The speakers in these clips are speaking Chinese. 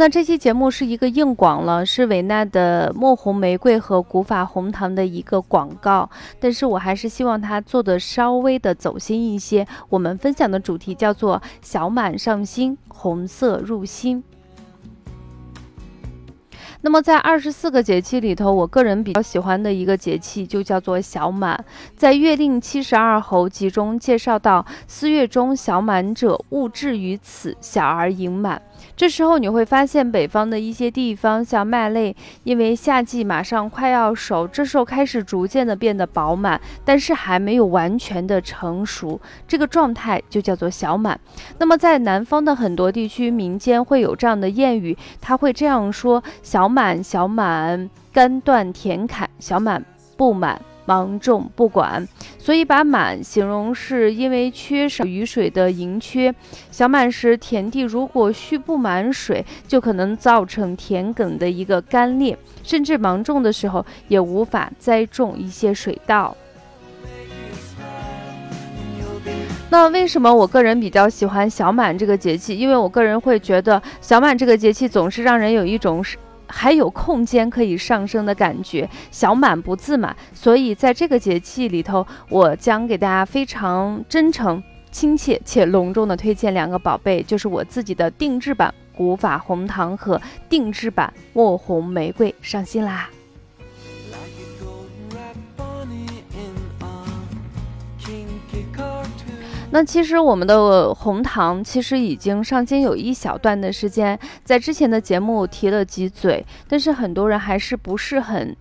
那这期节目是一个硬广了，是维纳的墨红玫瑰和古法红糖的一个广告，但是我还是希望它做的稍微的走心一些。我们分享的主题叫做“小满上心，红色入心”。那么在二十四个节气里头，我个人比较喜欢的一个节气就叫做小满。在《月令七十二候集》中介绍到，四月中小满者，物至于此，小而盈满。这时候你会发现，北方的一些地方，像麦类，因为夏季马上快要熟，这时候开始逐渐的变得饱满，但是还没有完全的成熟，这个状态就叫做小满。那么在南方的很多地区，民间会有这样的谚语，他会这样说：小满，小满，干断田坎；小满不满。芒种不管，所以把满形容是因为缺少雨水的盈缺。小满时，田地如果蓄不满水，就可能造成田埂的一个干裂，甚至芒种的时候也无法栽种一些水稻。那为什么我个人比较喜欢小满这个节气？因为我个人会觉得小满这个节气总是让人有一种是。还有空间可以上升的感觉，小满不自满，所以在这个节气里头，我将给大家非常真诚、亲切且隆重的推荐两个宝贝，就是我自己的定制版古法红糖和定制版墨红玫瑰，上新啦！那其实我们的红糖其实已经上新有一小段的时间，在之前的节目提了几嘴，但是很多人还是不是很，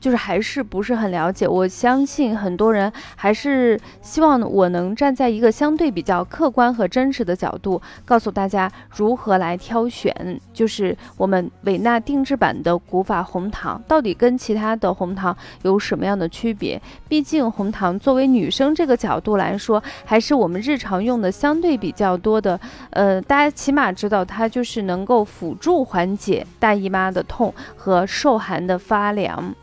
就是还是不是很了解。我相信很多人还是希望我能站在一个相对比较客观和真实的角度，告诉大家如何来挑选，就是我们维纳定制版的古法红糖到底跟其他的红糖有什么样的区别？毕竟红糖作为女生这个角度来说，还是我们。日常用的相对比较多的，呃，大家起码知道它就是能够辅助缓解大姨妈的痛和受寒的发凉。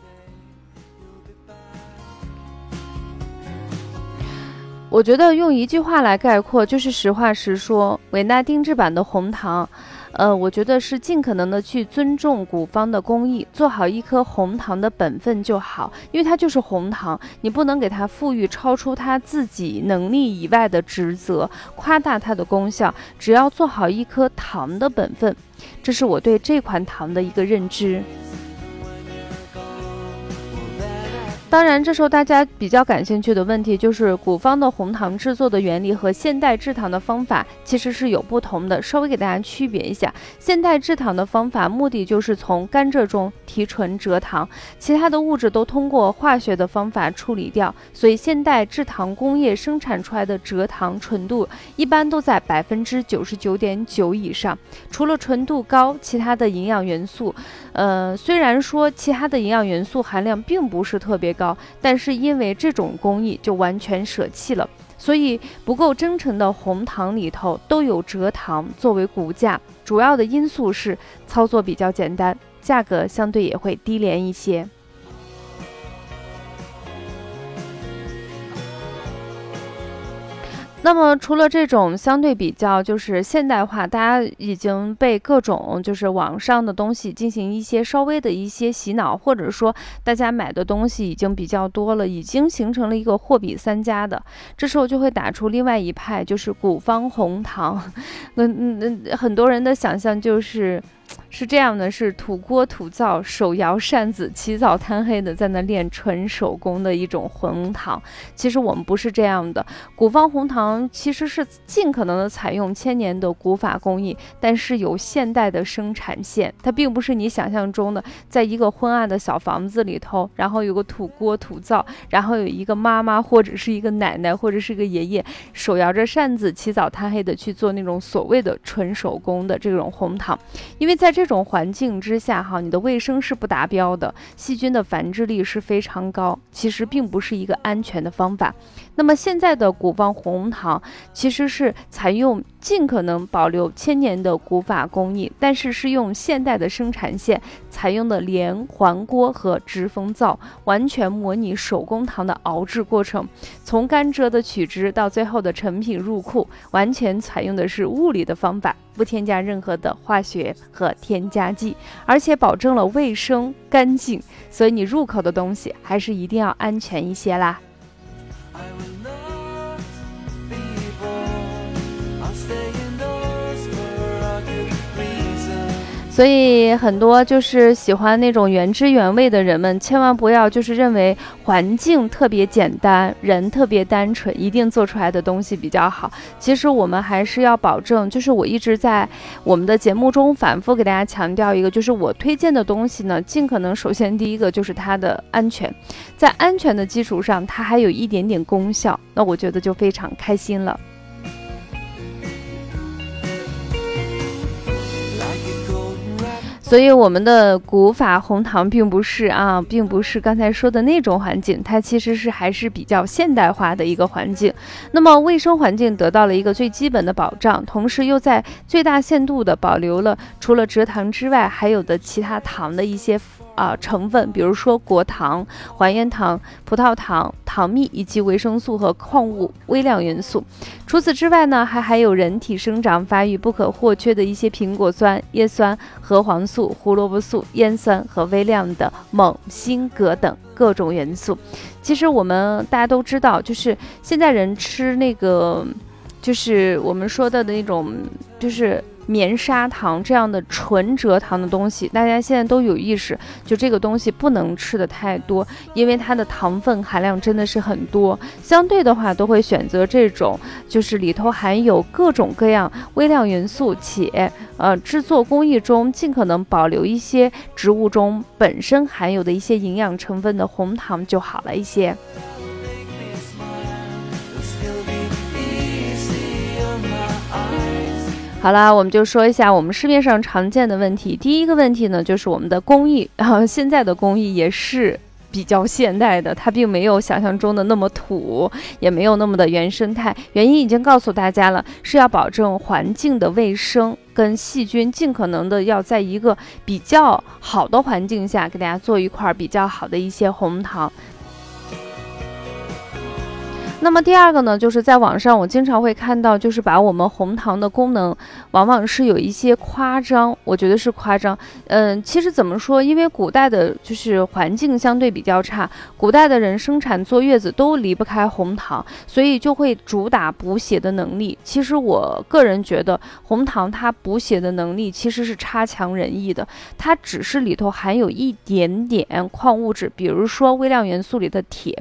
我觉得用一句话来概括，就是实话实说，维纳定制版的红糖。呃，我觉得是尽可能的去尊重古方的工艺，做好一颗红糖的本分就好，因为它就是红糖，你不能给它赋予超出它自己能力以外的职责，夸大它的功效，只要做好一颗糖的本分，这是我对这款糖的一个认知。当然，这时候大家比较感兴趣的问题就是，古方的红糖制作的原理和现代制糖的方法其实是有不同的。稍微给大家区别一下，现代制糖的方法目的就是从甘蔗中提纯蔗糖，其他的物质都通过化学的方法处理掉，所以现代制糖工业生产出来的蔗糖纯度一般都在百分之九十九点九以上。除了纯度高，其他的营养元素，呃，虽然说其他的营养元素含量并不是特别高。但是因为这种工艺就完全舍弃了，所以不够真诚的红糖里头都有蔗糖作为骨架，主要的因素是操作比较简单，价格相对也会低廉一些。那么，除了这种相对比较就是现代化，大家已经被各种就是网上的东西进行一些稍微的一些洗脑，或者说大家买的东西已经比较多了，已经形成了一个货比三家的，这时候就会打出另外一派，就是古方红糖。那那那很多人的想象就是。是这样的，是土锅土灶，手摇扇子，起早贪黑的在那练纯手工的一种红糖。其实我们不是这样的，古方红糖其实是尽可能的采用千年的古法工艺，但是有现代的生产线。它并不是你想象中的，在一个昏暗的小房子里头，然后有个土锅土灶，然后有一个妈妈或者是一个奶奶或者是一个爷爷，手摇着扇子，起早贪黑的去做那种所谓的纯手工的这种红糖，因为。在这种环境之下，哈，你的卫生是不达标的，细菌的繁殖力是非常高，其实并不是一个安全的方法。那么现在的古方红糖其实是采用尽可能保留千年的古法工艺，但是是用现代的生产线，采用的连环锅和直风灶，完全模拟手工糖的熬制过程，从甘蔗的取汁到最后的成品入库，完全采用的是物理的方法，不添加任何的化学和添加剂，而且保证了卫生干净，所以你入口的东西还是一定要安全一些啦。所以很多就是喜欢那种原汁原味的人们，千万不要就是认为环境特别简单，人特别单纯，一定做出来的东西比较好。其实我们还是要保证，就是我一直在我们的节目中反复给大家强调一个，就是我推荐的东西呢，尽可能首先第一个就是它的安全，在安全的基础上，它还有一点点功效，那我觉得就非常开心了。所以我们的古法红糖并不是啊，并不是刚才说的那种环境，它其实是还是比较现代化的一个环境。那么卫生环境得到了一个最基本的保障，同时又在最大限度的保留了除了蔗糖之外还有的其他糖的一些。啊，成分比如说果糖、还原糖、葡萄糖、糖蜜以及维生素和矿物微量元素。除此之外呢，还含有人体生长发育不可或缺的一些苹果酸、叶酸、核黄素、胡萝卜素、烟酸和微量的锰、锌、铬等各种元素。其实我们大家都知道，就是现在人吃那个，就是我们说的的那种，就是。棉砂糖这样的纯蔗糖的东西，大家现在都有意识，就这个东西不能吃的太多，因为它的糖分含量真的是很多。相对的话，都会选择这种，就是里头含有各种各样微量元素，且呃制作工艺中尽可能保留一些植物中本身含有的一些营养成分的红糖就好了一些。好啦，我们就说一下我们市面上常见的问题。第一个问题呢，就是我们的工艺啊，现在的工艺也是比较现代的，它并没有想象中的那么土，也没有那么的原生态。原因已经告诉大家了，是要保证环境的卫生跟细菌尽可能的要在一个比较好的环境下，给大家做一块比较好的一些红糖。那么第二个呢，就是在网上我经常会看到，就是把我们红糖的功能，往往是有一些夸张，我觉得是夸张。嗯，其实怎么说？因为古代的就是环境相对比较差，古代的人生产坐月子都离不开红糖，所以就会主打补血的能力。其实我个人觉得，红糖它补血的能力其实是差强人意的，它只是里头含有一点点矿物质，比如说微量元素里的铁。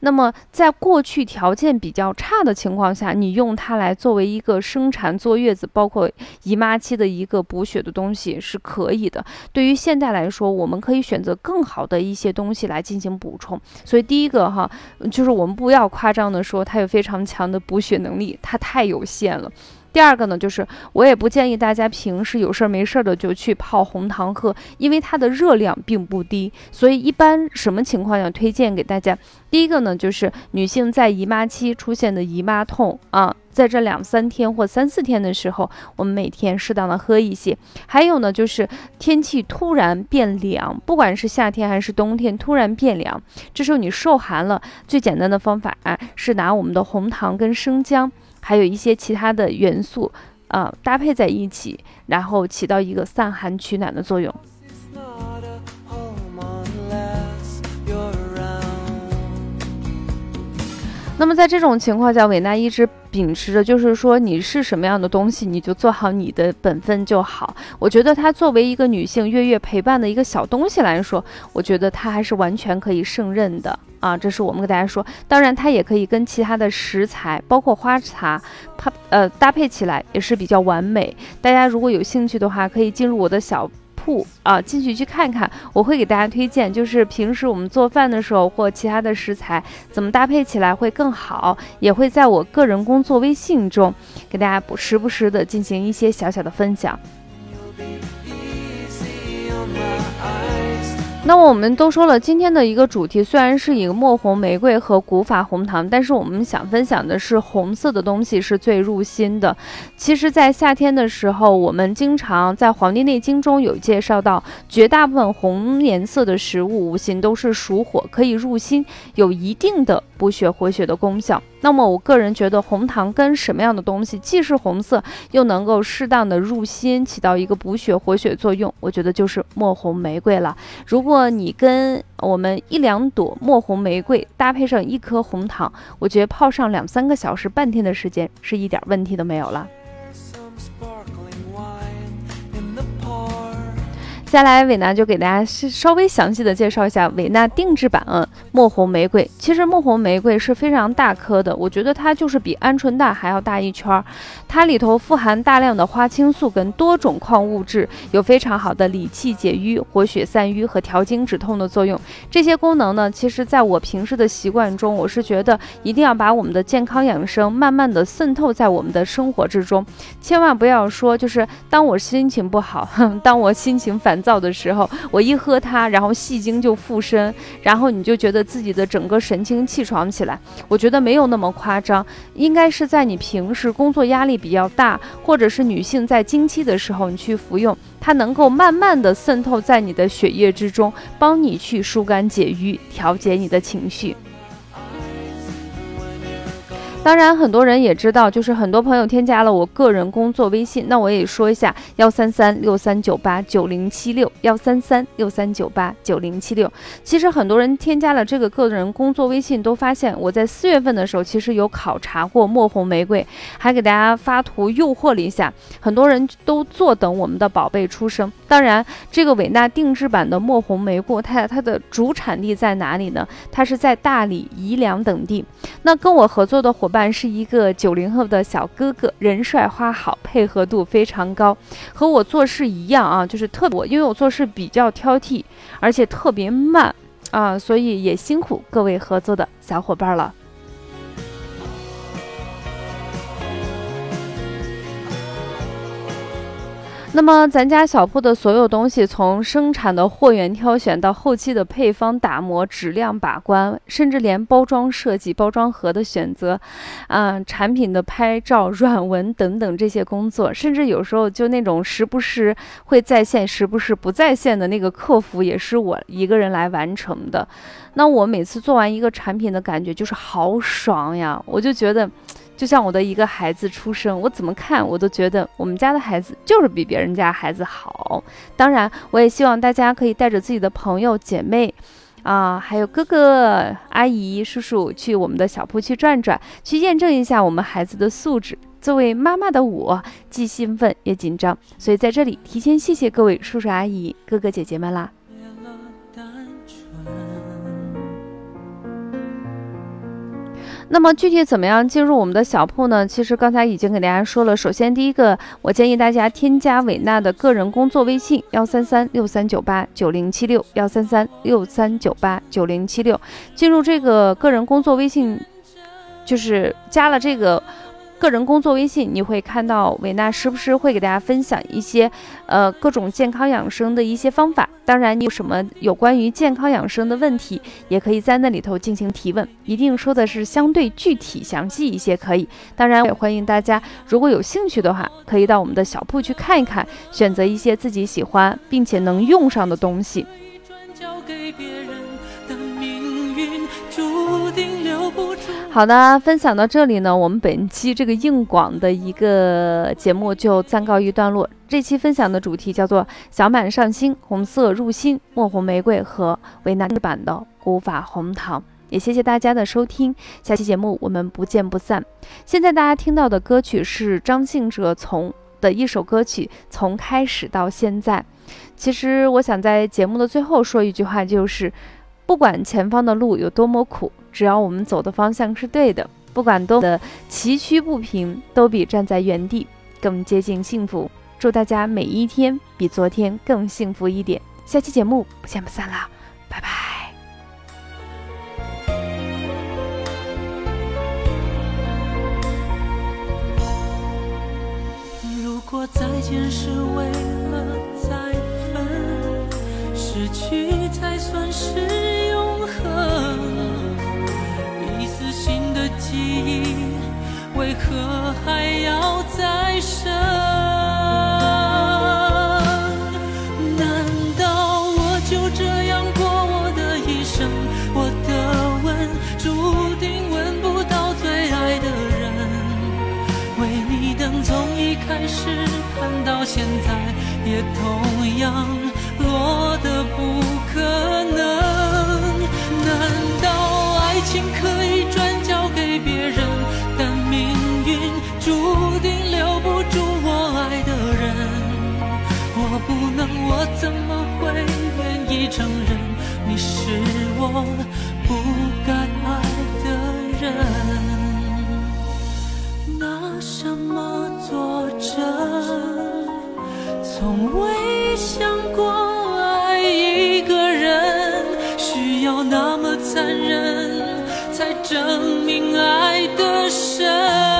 那么在过去条件比较差的情况下，你用它来作为一个生产坐月子，包括姨妈期的一个补血的东西是可以的。对于现在来说，我们可以选择更好的一些东西来进行补充。所以第一个哈，就是我们不要夸张的说它有非常强的补血能力，它太有限了。第二个呢，就是我也不建议大家平时有事儿没事儿的就去泡红糖喝，因为它的热量并不低。所以一般什么情况下推荐给大家？第一个呢，就是女性在姨妈期出现的姨妈痛啊，在这两三天或三四天的时候，我们每天适当的喝一些。还有呢，就是天气突然变凉，不管是夏天还是冬天突然变凉，这时候你受寒了，最简单的方法是拿我们的红糖跟生姜。还有一些其他的元素，啊，搭配在一起，然后起到一个散寒取暖的作用。那么在这种情况下，维娜一直秉持着，就是说你是什么样的东西，你就做好你的本分就好。我觉得它作为一个女性月月陪伴的一个小东西来说，我觉得它还是完全可以胜任的啊。这是我们给大家说，当然它也可以跟其他的食材，包括花茶，它呃搭配起来也是比较完美。大家如果有兴趣的话，可以进入我的小。铺啊，进去去看看，我会给大家推荐，就是平时我们做饭的时候或其他的食材怎么搭配起来会更好，也会在我个人工作微信中给大家不时不时的进行一些小小的分享。那么我们都说了，今天的一个主题虽然是以墨红玫瑰和古法红糖，但是我们想分享的是红色的东西是最入心的。其实，在夏天的时候，我们经常在《黄帝内经》中有介绍到，绝大部分红颜色的食物五行都是属火，可以入心，有一定的补血活血的功效。那么，我个人觉得红糖跟什么样的东西既是红色，又能够适当的入心，起到一个补血活血作用？我觉得就是墨红玫瑰了。如果如果你跟我们一两朵墨红玫瑰搭配上一颗红糖，我觉得泡上两三个小时、半天的时间是一点问题都没有了。接下来，伟娜就给大家稍微详细的介绍一下伟娜定制版墨红玫瑰。其实墨红玫瑰是非常大颗的，我觉得它就是比鹌鹑蛋还要大一圈儿。它里头富含大量的花青素跟多种矿物质，有非常好的理气解瘀、活血散瘀和调经止痛的作用。这些功能呢，其实在我平时的习惯中，我是觉得一定要把我们的健康养生慢慢的渗透在我们的生活之中，千万不要说就是当我心情不好，当我心情烦。燥的时候，我一喝它，然后戏精就附身，然后你就觉得自己的整个神清气爽起来。我觉得没有那么夸张，应该是在你平时工作压力比较大，或者是女性在经期的时候，你去服用，它能够慢慢的渗透在你的血液之中，帮你去疏肝解郁，调节你的情绪。当然，很多人也知道，就是很多朋友添加了我个人工作微信，那我也说一下：幺三三六三九八九零七六，幺三三六三九八九零七六。其实很多人添加了这个个人工作微信，都发现我在四月份的时候，其实有考察过墨红玫瑰，还给大家发图诱惑了一下，很多人都坐等我们的宝贝出生。当然，这个伟娜定制版的墨红玫瑰，它它的主产地在哪里呢？它是在大理、宜良等地。那跟我合作的伙。伴是一个九零后的小哥哥，人帅花好，配合度非常高，和我做事一样啊，就是特我，因为我做事比较挑剔，而且特别慢啊，所以也辛苦各位合作的小伙伴了。那么咱家小铺的所有东西，从生产的货源挑选到后期的配方打磨、质量把关，甚至连包装设计、包装盒的选择，啊，产品的拍照、软文等等这些工作，甚至有时候就那种时不时会在线、时不时不在线的那个客服，也是我一个人来完成的。那我每次做完一个产品的感觉就是好爽呀，我就觉得。就像我的一个孩子出生，我怎么看我都觉得我们家的孩子就是比别人家孩子好。当然，我也希望大家可以带着自己的朋友、姐妹，啊，还有哥哥、阿姨、叔叔去我们的小铺去转转，去验证一下我们孩子的素质。作为妈妈的我，既兴奋也紧张，所以在这里提前谢谢各位叔叔、阿姨、哥哥姐姐们啦。那么具体怎么样进入我们的小铺呢？其实刚才已经给大家说了。首先，第一个，我建议大家添加伟娜的个人工作微信：幺三三六三九八九零七六，幺三三六三九八九零七六。进入这个个人工作微信，就是加了这个。个人工作微信，你会看到维娜时不时会给大家分享一些，呃，各种健康养生的一些方法。当然，你有什么有关于健康养生的问题，也可以在那里头进行提问，一定说的是相对具体详细一些，可以。当然，也欢迎大家如果有兴趣的话，可以到我们的小铺去看一看，选择一些自己喜欢并且能用上的东西。好的，分享到这里呢，我们本期这个硬广的一个节目就暂告一段落。这期分享的主题叫做“小满上心，红色入心，墨红玫瑰和维纳版的古法红糖”。也谢谢大家的收听，下期节目我们不见不散。现在大家听到的歌曲是张信哲从的一首歌曲《从开始到现在》。其实我想在节目的最后说一句话，就是。不管前方的路有多么苦，只要我们走的方向是对的，不管多么的崎岖不平，都比站在原地更接近幸福。祝大家每一天比昨天更幸福一点。下期节目不见不散啦，拜拜。如果再见是为了再分。失去才算是永恒。一丝新的记忆，为何还要再生？难道我就这样过我的一生？我的吻注定吻不到最爱的人。为你等从一开始看到现在，也同样落得不可注定留不住我爱的人？我不能，我怎么会愿意承认你是我不该爱的人？拿什么作证？从未想过爱一个人需要那么残忍，才证明爱的深。